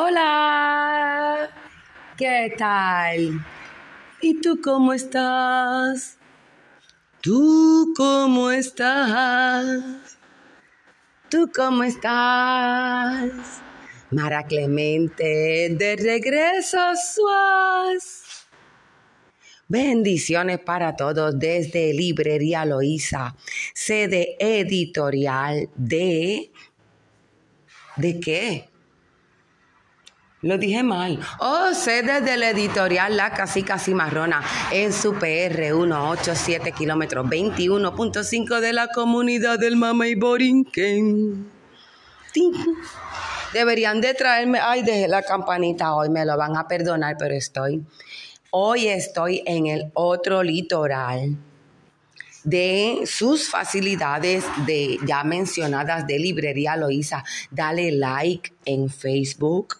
Hola, ¿qué tal? ¿Y tú cómo estás? ¿Tú cómo estás? ¿Tú cómo estás? Mara Clemente, de regreso suaz. Bendiciones para todos desde Librería Loíza, sede editorial de... ¿De qué? Lo dije mal. Oh, sede de la editorial La Casica Cimarrona en su PR 187 kilómetros 21.5 de la comunidad del Mama y Borinquen. Deberían de traerme, ay, dejé la campanita hoy, me lo van a perdonar, pero estoy, hoy estoy en el otro litoral de sus facilidades de ya mencionadas de librería Loíza. Dale like en Facebook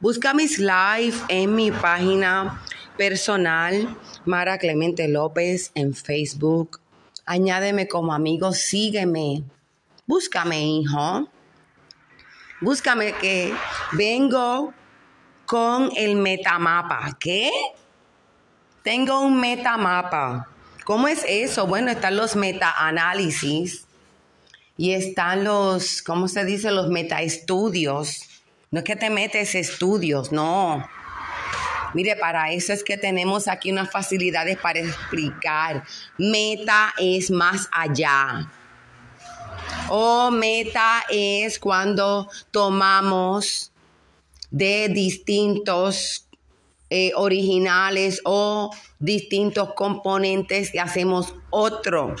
Busca mis live en mi página personal, Mara Clemente López, en Facebook. Añádeme como amigo, sígueme. Búscame, hijo. Búscame que vengo con el metamapa. ¿Qué? Tengo un metamapa. ¿Cómo es eso? Bueno, están los metaanálisis y están los, ¿cómo se dice? Los metaestudios no es que te metes estudios, no. Mire, para eso es que tenemos aquí unas facilidades para explicar. Meta es más allá. O meta es cuando tomamos de distintos eh, originales o distintos componentes y hacemos otro.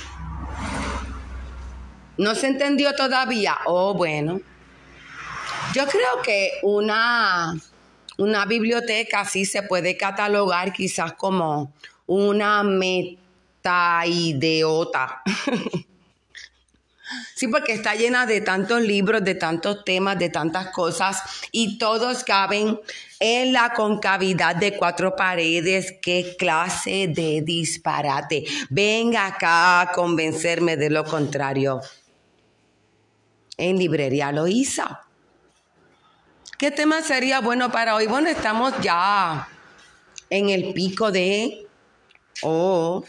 ¿No se entendió todavía? Oh, bueno. Yo creo que una, una biblioteca sí se puede catalogar quizás como una metaideota. Sí, porque está llena de tantos libros, de tantos temas, de tantas cosas y todos caben en la concavidad de cuatro paredes. ¿Qué clase de disparate? Venga acá a convencerme de lo contrario. En librería lo hizo. ¿Qué tema sería bueno para hoy? Bueno, estamos ya en el pico de o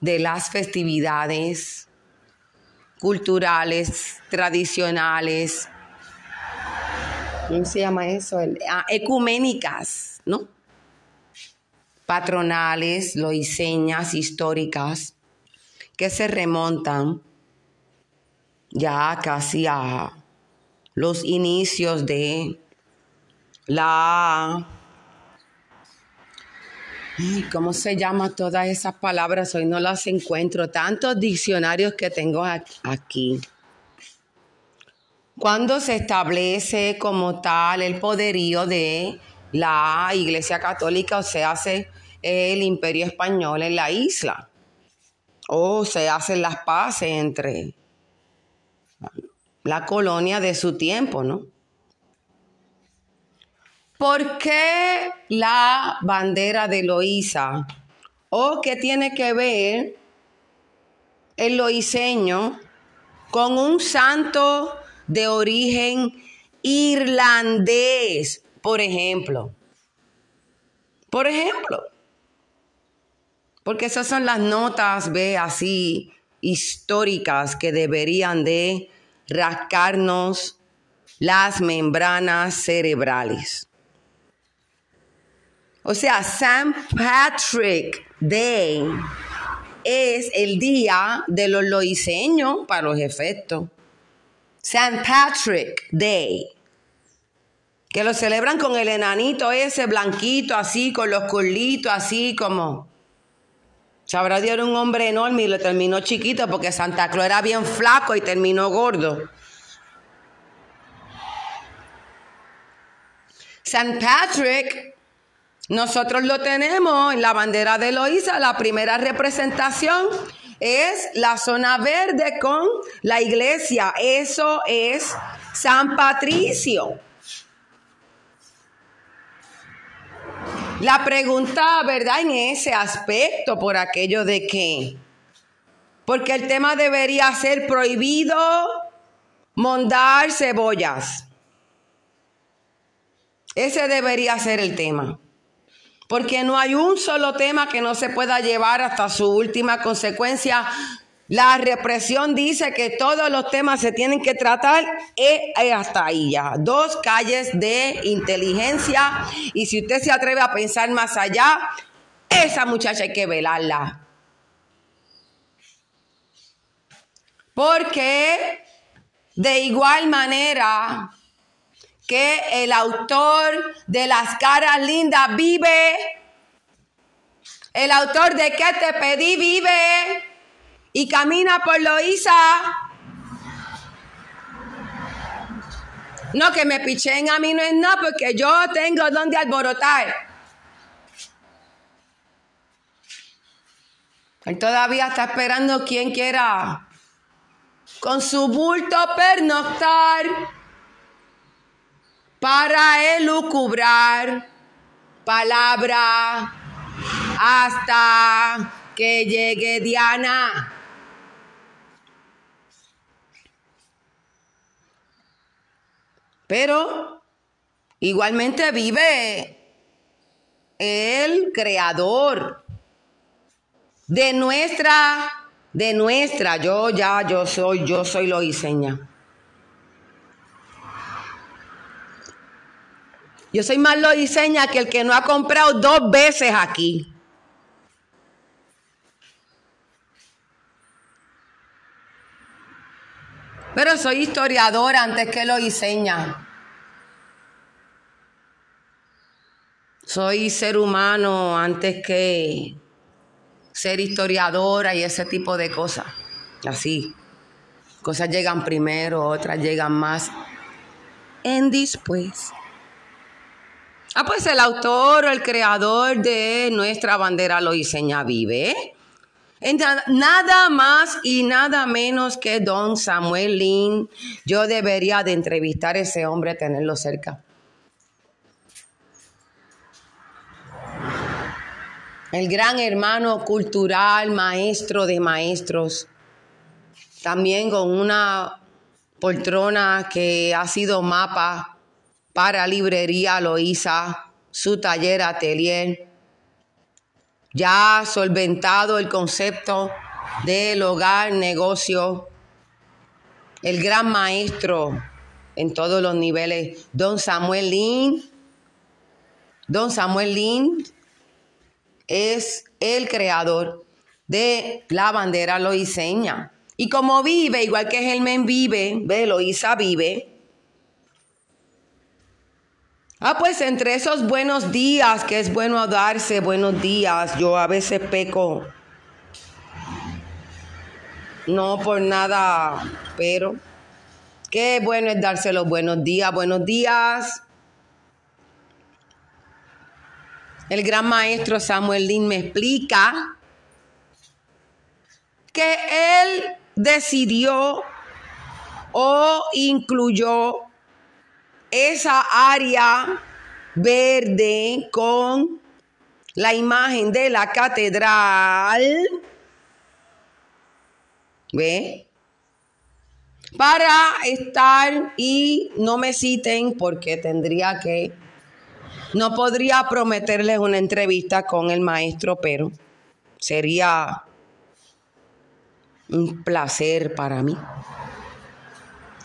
de las festividades culturales, tradicionales, ¿cómo se llama eso? Ah, ecuménicas, ¿no? Patronales, loiseñas, históricas, que se remontan ya casi a los inicios de la... ¿Cómo se llama todas esas palabras? Hoy no las encuentro. Tantos diccionarios que tengo aquí. Cuando se establece como tal el poderío de la Iglesia Católica o se hace el imperio español en la isla o se hacen las paces entre la colonia de su tiempo, ¿no? ¿Por qué la bandera de Loíza? ¿O qué tiene que ver el loiseño con un santo de origen irlandés, por ejemplo? Por ejemplo. Porque esas son las notas, ve, así históricas que deberían de rascarnos las membranas cerebrales. O sea, St. Patrick Day es el día de los loiseños para los efectos. St. Patrick Day. Que lo celebran con el enanito ese blanquito, así, con los culitos, así como. Sabrá Dios era un hombre enorme y lo terminó chiquito porque Santa Claus era bien flaco y terminó gordo. San Patrick, nosotros lo tenemos en la bandera de Loíza, la primera representación es la zona verde con la iglesia. Eso es San Patricio. La pregunta, ¿verdad? En ese aspecto, por aquello de que, porque el tema debería ser prohibido mondar cebollas. Ese debería ser el tema. Porque no hay un solo tema que no se pueda llevar hasta su última consecuencia. La represión dice que todos los temas se tienen que tratar eh, hasta ahí ya. Dos calles de inteligencia. Y si usted se atreve a pensar más allá, esa muchacha hay que velarla. Porque de igual manera que el autor de las caras lindas vive, el autor de que te pedí vive y camina por Loíza. No, que me pichen a mí no es nada porque yo tengo donde alborotar. Él todavía está esperando quien quiera con su bulto pernoctar para elucubrar palabra hasta que llegue Diana. Pero igualmente vive el creador de nuestra, de nuestra, yo ya, yo soy, yo soy lo diseña. Yo soy más lo diseña que el que no ha comprado dos veces aquí. Pero soy historiadora antes que lo diseña. Soy ser humano antes que ser historiadora y ese tipo de cosas. Así. Cosas llegan primero, otras llegan más en después. Ah, pues el autor o el creador de nuestra bandera lo diseña vive. Nada más y nada menos que don Samuel Lin. Yo debería de entrevistar a ese hombre, tenerlo cerca. El gran hermano cultural, maestro de maestros. También con una poltrona que ha sido mapa para librería Loíza, su taller atelier. Ya solventado el concepto del hogar, negocio, el gran maestro en todos los niveles, don Samuel Lin. Don Samuel Lin es el creador de la bandera loiseña. Y como vive, igual que Germán vive, ve, Loíza vive, Ah, pues entre esos buenos días, que es bueno darse buenos días, yo a veces peco. No por nada, pero qué bueno es darse los buenos días, buenos días. El gran maestro Samuel Lin me explica que él decidió o incluyó esa área verde con la imagen de la catedral. ¿Ve? Para estar y no me citen porque tendría que, no podría prometerles una entrevista con el maestro, pero sería un placer para mí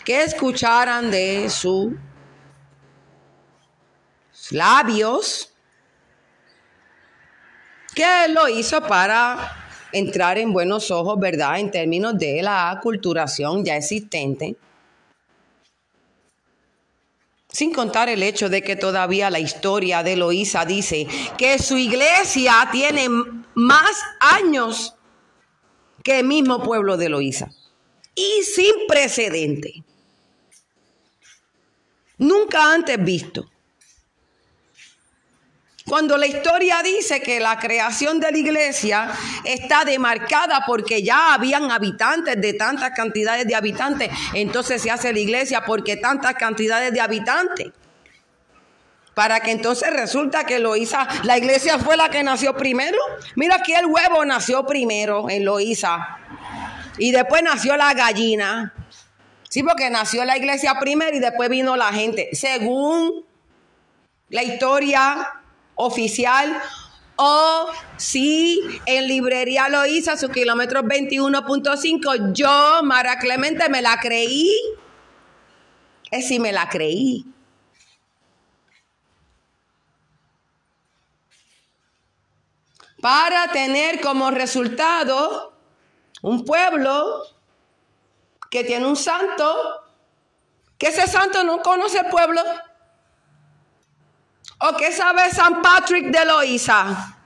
que escucharan de su labios, que lo hizo para entrar en buenos ojos, ¿verdad? En términos de la aculturación ya existente. Sin contar el hecho de que todavía la historia de Loíza dice que su iglesia tiene más años que el mismo pueblo de Loíza. Y sin precedente. Nunca antes visto. Cuando la historia dice que la creación de la iglesia está demarcada porque ya habían habitantes de tantas cantidades de habitantes, entonces se hace la iglesia porque tantas cantidades de habitantes. Para que entonces resulta que Loíza, la iglesia fue la que nació primero. Mira aquí el huevo nació primero en Loíza. Y después nació la gallina. Sí, porque nació la iglesia primero y después vino la gente. Según la historia oficial o si en librería lo hizo a su kilómetro 21.5, yo, Mara Clemente, me la creí. Es si me la creí. Para tener como resultado un pueblo que tiene un santo, que ese santo no conoce el pueblo. ¿O qué sabe San Patrick de Loíza?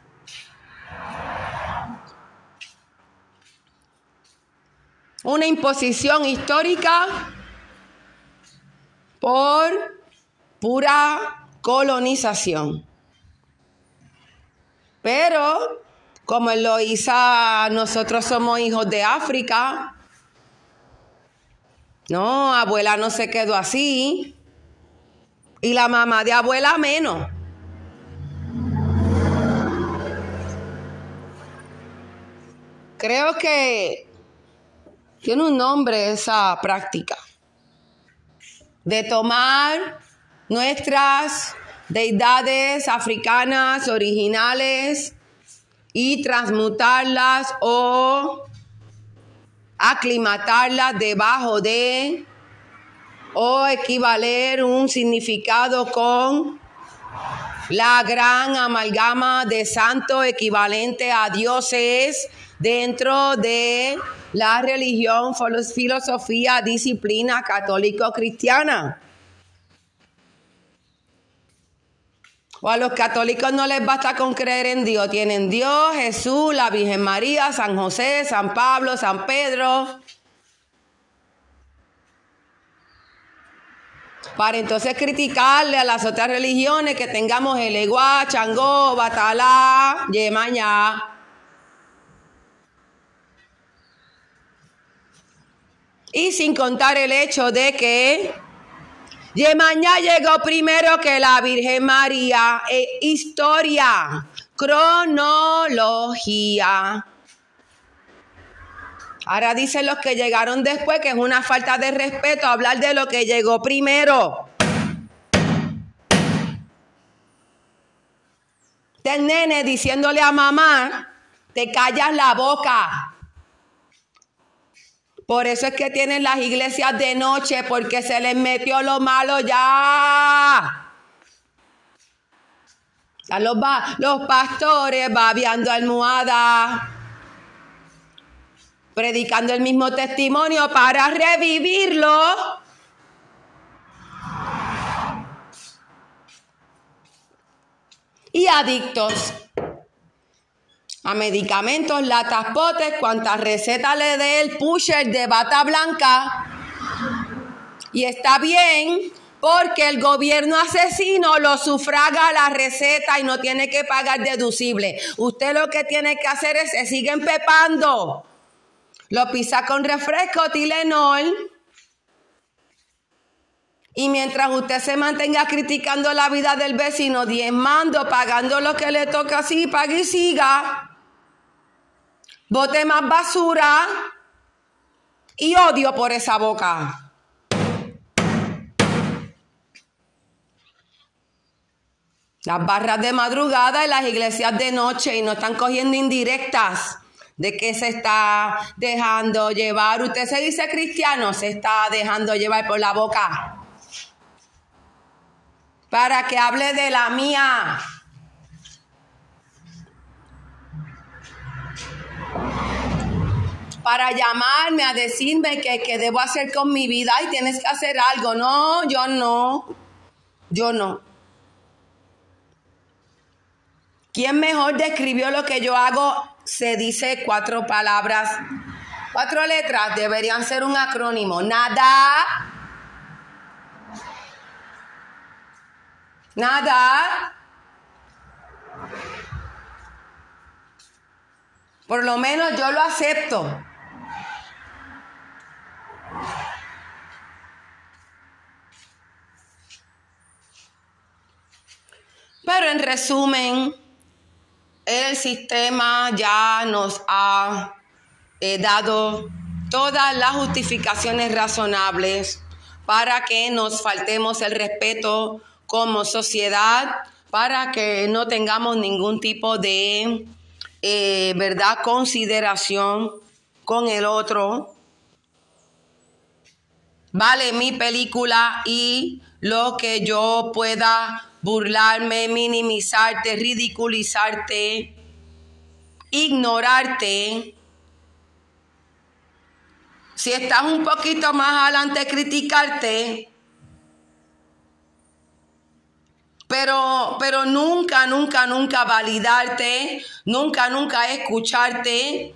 Una imposición histórica por pura colonización. Pero, como en Loíza, nosotros somos hijos de África. No, abuela no se quedó así. Y la mamá de abuela menos. Creo que tiene un nombre esa práctica de tomar nuestras deidades africanas originales y transmutarlas o aclimatarlas debajo de o equivaler un significado con la gran amalgama de santo equivalente a dioses dentro de la religión, filosofía, disciplina católico-cristiana. O a los católicos no les basta con creer en Dios. Tienen Dios, Jesús, la Virgen María, San José, San Pablo, San Pedro. Para entonces criticarle a las otras religiones que tengamos el Eguá, Changó, Batalá, Yemañá. Y sin contar el hecho de que Yemañá llegó primero que la Virgen María. E historia, cronología. Ahora dicen los que llegaron después que es una falta de respeto hablar de lo que llegó primero. Del nene diciéndole a mamá, te callas la boca. Por eso es que tienen las iglesias de noche, porque se les metió lo malo ya. Los, los pastores babeando almohada predicando el mismo testimonio para revivirlo. Y adictos a medicamentos, latas, potes, cuantas recetas le dé el pusher de bata blanca. Y está bien, porque el gobierno asesino lo sufraga la receta y no tiene que pagar deducible. Usted lo que tiene que hacer es se sigue empepando. Lo pisa con refresco, Tilenol. Y mientras usted se mantenga criticando la vida del vecino, diezmando, pagando lo que le toca así, pague y siga. Bote más basura y odio por esa boca. Las barras de madrugada y las iglesias de noche y no están cogiendo indirectas de qué se está dejando llevar. Usted se dice cristiano, se está dejando llevar por la boca. Para que hable de la mía. Para llamarme a decirme que, que debo hacer con mi vida y tienes que hacer algo. No, yo no. Yo no. ¿Quién mejor describió lo que yo hago se dice cuatro palabras, cuatro letras, deberían ser un acrónimo. Nada. Nada. Por lo menos yo lo acepto. Pero en resumen, el sistema ya nos ha eh, dado todas las justificaciones razonables para que nos faltemos el respeto como sociedad para que no tengamos ningún tipo de eh, verdad consideración con el otro. Vale mi película y lo que yo pueda burlarme, minimizarte, ridiculizarte, ignorarte. Si estás un poquito más adelante, criticarte. Pero, pero nunca, nunca, nunca validarte, nunca, nunca escucharte.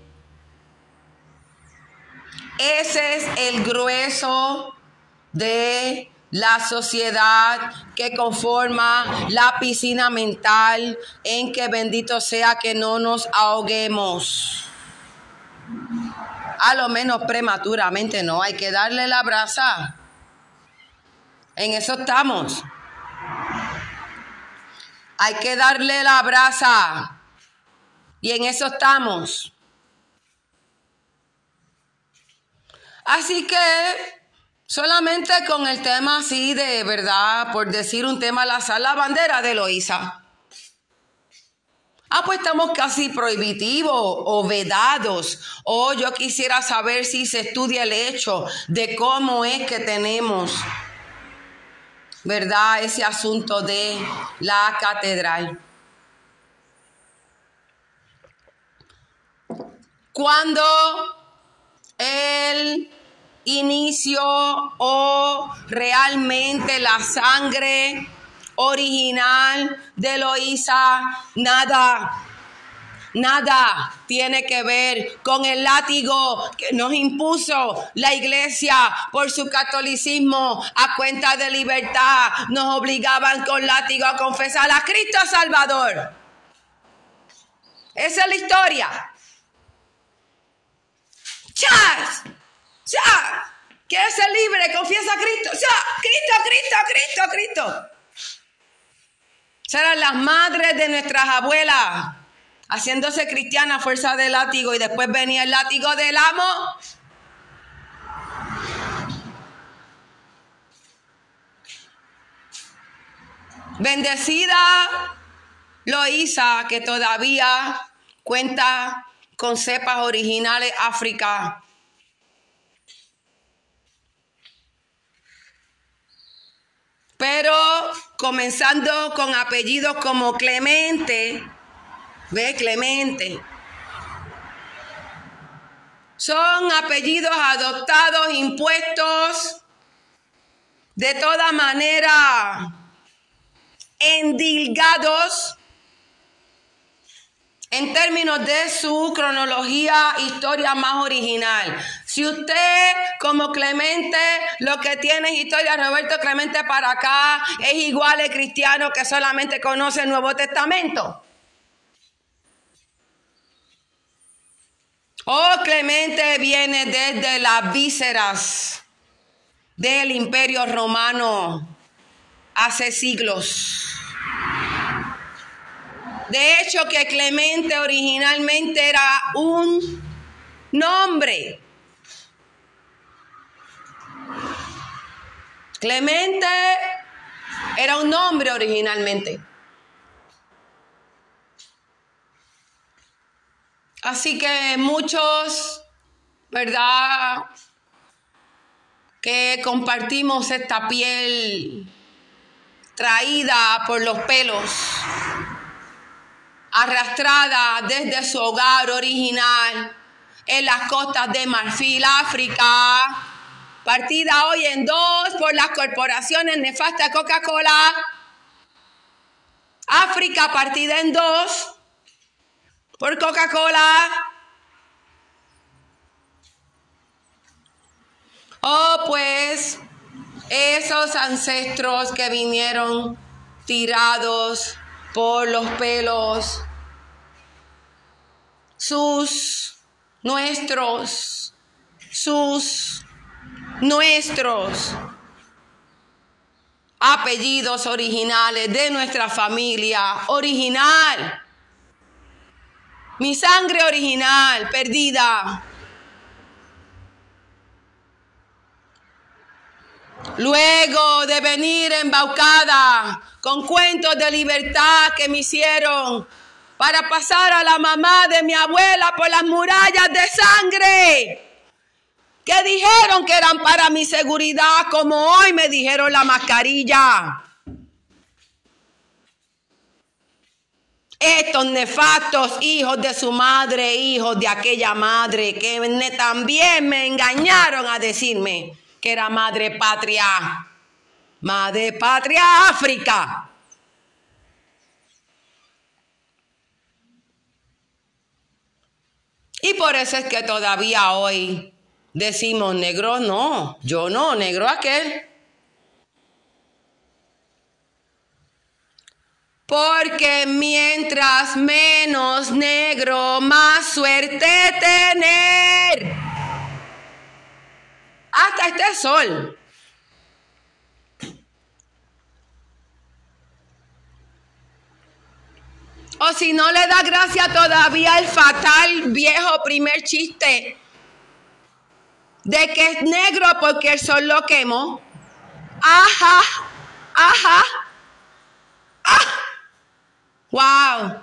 Ese es el grueso de la sociedad que conforma la piscina mental en que bendito sea que no nos ahoguemos. A lo menos prematuramente no, hay que darle la brasa. En eso estamos. Hay que darle la brasa. Y en eso estamos. Así que solamente con el tema así de verdad, por decir un tema al azar, la bandera de Loíza. Ah, pues estamos casi prohibitivos o vedados. O yo quisiera saber si se estudia el hecho de cómo es que tenemos ¿verdad? Ese asunto de la catedral. Cuando el inicio o realmente la sangre original de Loisa, nada Nada tiene que ver con el látigo que nos impuso la iglesia por su catolicismo a cuenta de libertad. Nos obligaban con látigo a confesar a Cristo Salvador. Esa es la historia. ¡Chas! ¡Ya! ¿Quieres ser libre? Confiesa a Cristo. ¡Ya! Cristo, Cristo, Cristo, Cristo. Serán las madres de nuestras abuelas haciéndose cristiana a fuerza de látigo y después venía el látigo del amo. Bendecida Loísa, que todavía cuenta con cepas originales África. Pero comenzando con apellidos como Clemente, Ve, Clemente. Son apellidos adoptados, impuestos, de toda manera endilgados en términos de su cronología, historia más original. Si usted, como Clemente, lo que tiene es historia Roberto Clemente para acá, es igual el cristiano que solamente conoce el Nuevo Testamento. Oh, Clemente viene desde las vísceras del imperio romano hace siglos. De hecho, que Clemente originalmente era un nombre. Clemente era un nombre originalmente. Así que muchos, ¿verdad? Que compartimos esta piel traída por los pelos, arrastrada desde su hogar original en las costas de Marfil, África, partida hoy en dos por las corporaciones nefastas Coca-Cola, África partida en dos por Coca-Cola. Oh, pues esos ancestros que vinieron tirados por los pelos, sus, nuestros, sus, nuestros. Apellidos originales de nuestra familia original. Mi sangre original perdida. Luego de venir embaucada con cuentos de libertad que me hicieron para pasar a la mamá de mi abuela por las murallas de sangre que dijeron que eran para mi seguridad, como hoy me dijeron la mascarilla. Estos nefastos hijos de su madre, hijos de aquella madre, que también me engañaron a decirme que era madre patria. Madre patria África. Y por eso es que todavía hoy decimos negro no, yo no, negro aquel. Porque mientras menos negro, más suerte tener. Hasta este sol. O si no le da gracia todavía el fatal viejo primer chiste de que es negro porque el sol lo quemó. Ajá, ajá, ah. Wow.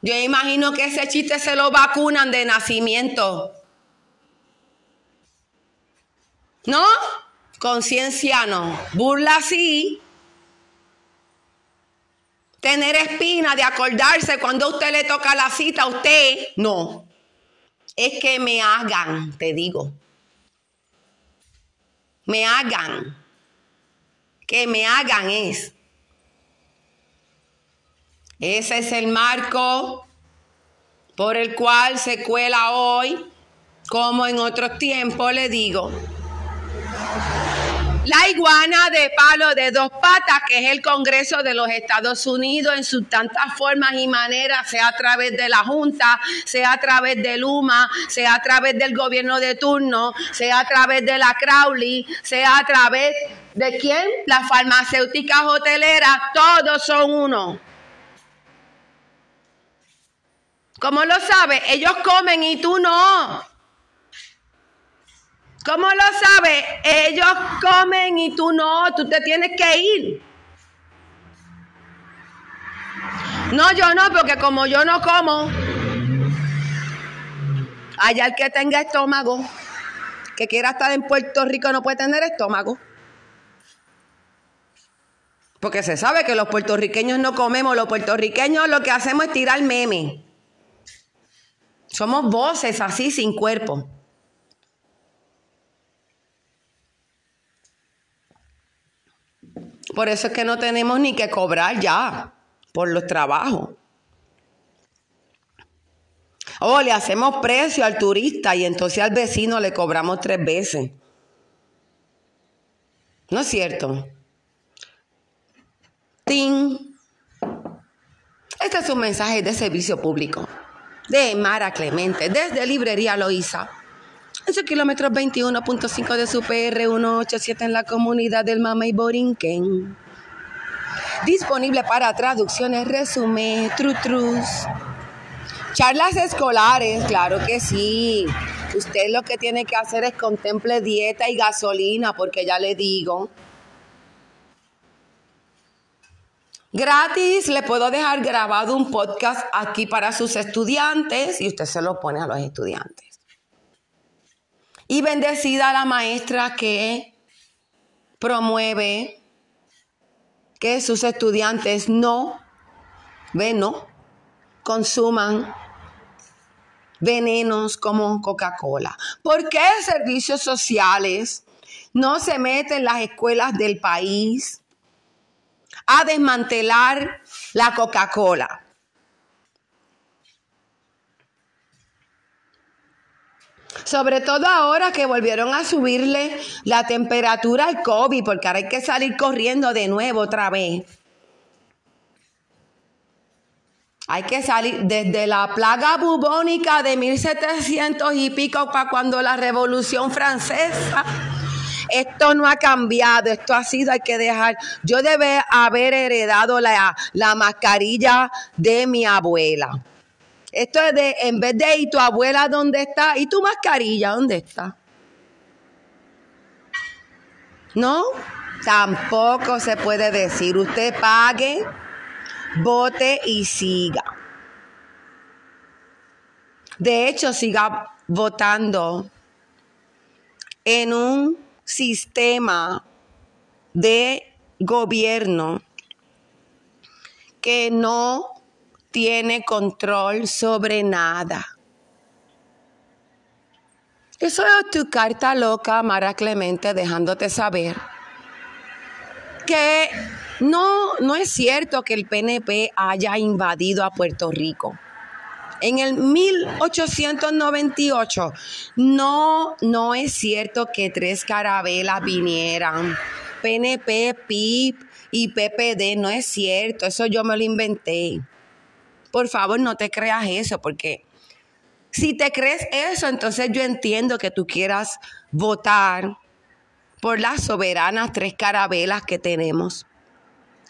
Yo imagino que ese chiste se lo vacunan de nacimiento. ¿No? Conciencia no. Burla sí. Tener espina de acordarse cuando usted le toca la cita, a usted no es que me hagan, te digo. Me hagan. Que me hagan es. Ese es el marco por el cual se cuela hoy, como en otros tiempos le digo, la iguana de palo de dos patas, que es el Congreso de los Estados Unidos en sus tantas formas y maneras, sea a través de la Junta, sea a través de Luma, sea a través del gobierno de turno, sea a través de la Crowley, sea a través de quién? Las farmacéuticas hoteleras, todos son uno. ¿Cómo lo sabes? Ellos comen y tú no. ¿Cómo lo sabes? Ellos comen y tú no, tú te tienes que ir. No, yo no, porque como yo no como, allá el que tenga estómago, que quiera estar en Puerto Rico no puede tener estómago. Porque se sabe que los puertorriqueños no comemos, los puertorriqueños lo que hacemos es tirar meme. Somos voces así sin cuerpo. Por eso es que no tenemos ni que cobrar ya por los trabajos. O le hacemos precio al turista y entonces al vecino le cobramos tres veces. ¿No es cierto? ¡Ting! Este es un mensaje de servicio público de Mara Clemente desde Librería Loíza en su kilómetro 21.5 de su PR 187 en la comunidad del Mamey Borinquen. Disponible para traducciones, resumen, trutrus. Charlas escolares, claro que sí. Usted lo que tiene que hacer es contemple dieta y gasolina, porque ya le digo. Gratis, le puedo dejar grabado un podcast aquí para sus estudiantes y usted se lo pone a los estudiantes. Y bendecida la maestra que promueve que sus estudiantes no, no, consuman venenos como Coca-Cola. ¿Por qué servicios sociales no se meten en las escuelas del país a desmantelar la Coca-Cola? Sobre todo ahora que volvieron a subirle la temperatura al COVID, porque ahora hay que salir corriendo de nuevo otra vez. Hay que salir desde la plaga bubónica de 1700 y pico para cuando la Revolución Francesa. Esto no ha cambiado, esto ha sido, hay que dejar. Yo debe haber heredado la, la mascarilla de mi abuela. Esto es de, en vez de, ¿y tu abuela dónde está? ¿Y tu mascarilla dónde está? No, tampoco se puede decir. Usted pague, vote y siga. De hecho, siga votando en un sistema de gobierno que no tiene control sobre nada. Eso es tu carta loca, Mara Clemente, dejándote saber que no, no es cierto que el PNP haya invadido a Puerto Rico. En el 1898 no, no es cierto que tres carabelas vinieran. PNP, PIP y PPD, no es cierto, eso yo me lo inventé. Por favor, no te creas eso, porque si te crees eso, entonces yo entiendo que tú quieras votar por las soberanas tres carabelas que tenemos.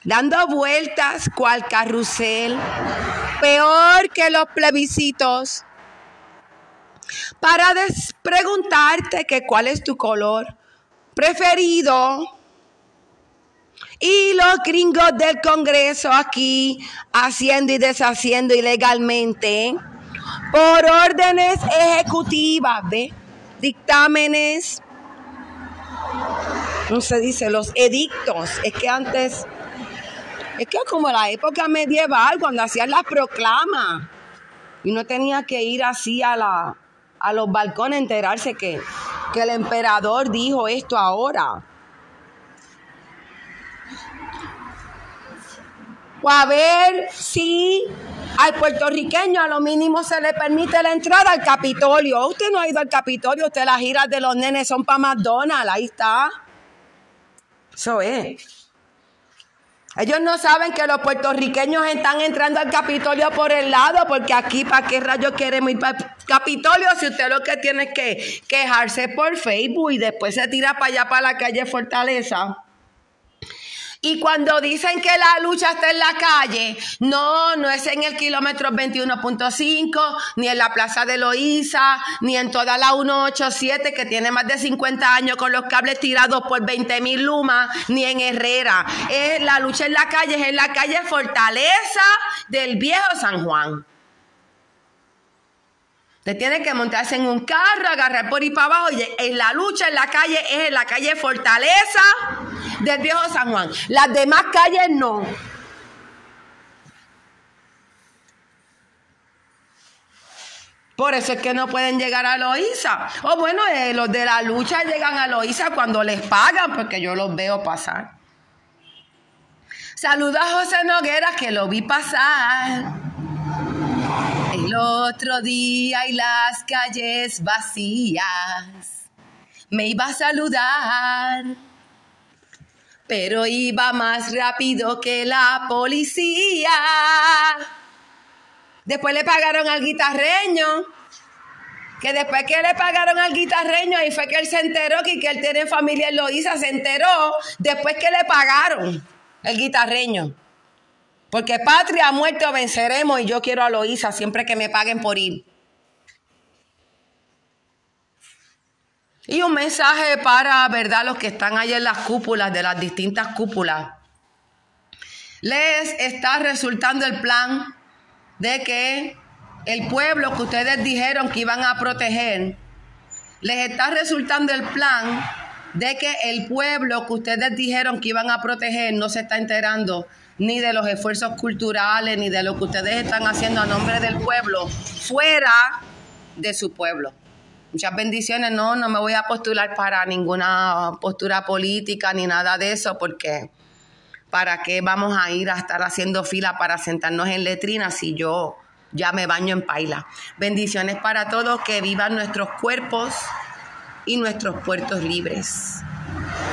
Dando vueltas cual carrusel, peor que los plebiscitos, para preguntarte que cuál es tu color preferido. Y los gringos del Congreso aquí haciendo y deshaciendo ilegalmente por órdenes ejecutivas, ¿ve? Dictámenes, no se dice, los edictos. Es que antes, es que como la época medieval, cuando hacían las proclamas, y no tenía que ir así a, la, a los balcones a enterarse que, que el emperador dijo esto ahora. O a ver si al puertorriqueño a lo mínimo se le permite la entrada al Capitolio. Usted no ha ido al Capitolio, usted las giras de los nenes son para McDonald's, ahí está. Eso es. Ellos no saben que los puertorriqueños están entrando al Capitolio por el lado, porque aquí, ¿para qué rayos queremos ir para el Capitolio? Si usted lo que tiene es que quejarse por Facebook y después se tira para allá, para la calle Fortaleza. Y cuando dicen que la lucha está en la calle, no, no es en el kilómetro 21.5, ni en la Plaza de Loíza, ni en toda la 187 que tiene más de 50 años con los cables tirados por 20 mil lumas, ni en Herrera. Es, la lucha en la calle es en la calle Fortaleza del Viejo San Juan. Usted tiene que montarse en un carro, agarrar por ahí para abajo. Y en la lucha en la calle es en la calle Fortaleza del Viejo San Juan. Las demás calles no. Por eso es que no pueden llegar a Loíza. O bueno, eh, los de la lucha llegan a Loíza cuando les pagan, porque yo los veo pasar. Saluda a José Noguera, que lo vi pasar. El otro día y las calles vacías. Me iba a saludar, pero iba más rápido que la policía. Después le pagaron al guitarreño, que después que le pagaron al guitarreño, ahí fue que él se enteró que, que él tiene familia en Loíza, se enteró después que le pagaron el guitarreño. Porque patria, muerte o venceremos y yo quiero a Loíza siempre que me paguen por ir. Y un mensaje para, ¿verdad?, los que están ahí en las cúpulas, de las distintas cúpulas. Les está resultando el plan de que el pueblo que ustedes dijeron que iban a proteger, les está resultando el plan de que el pueblo que ustedes dijeron que iban a proteger no se está enterando ni de los esfuerzos culturales, ni de lo que ustedes están haciendo a nombre del pueblo, fuera de su pueblo. Muchas bendiciones, no, no me voy a postular para ninguna postura política ni nada de eso, porque ¿para qué vamos a ir a estar haciendo fila para sentarnos en letrinas si yo ya me baño en paila? Bendiciones para todos, que vivan nuestros cuerpos y nuestros puertos libres.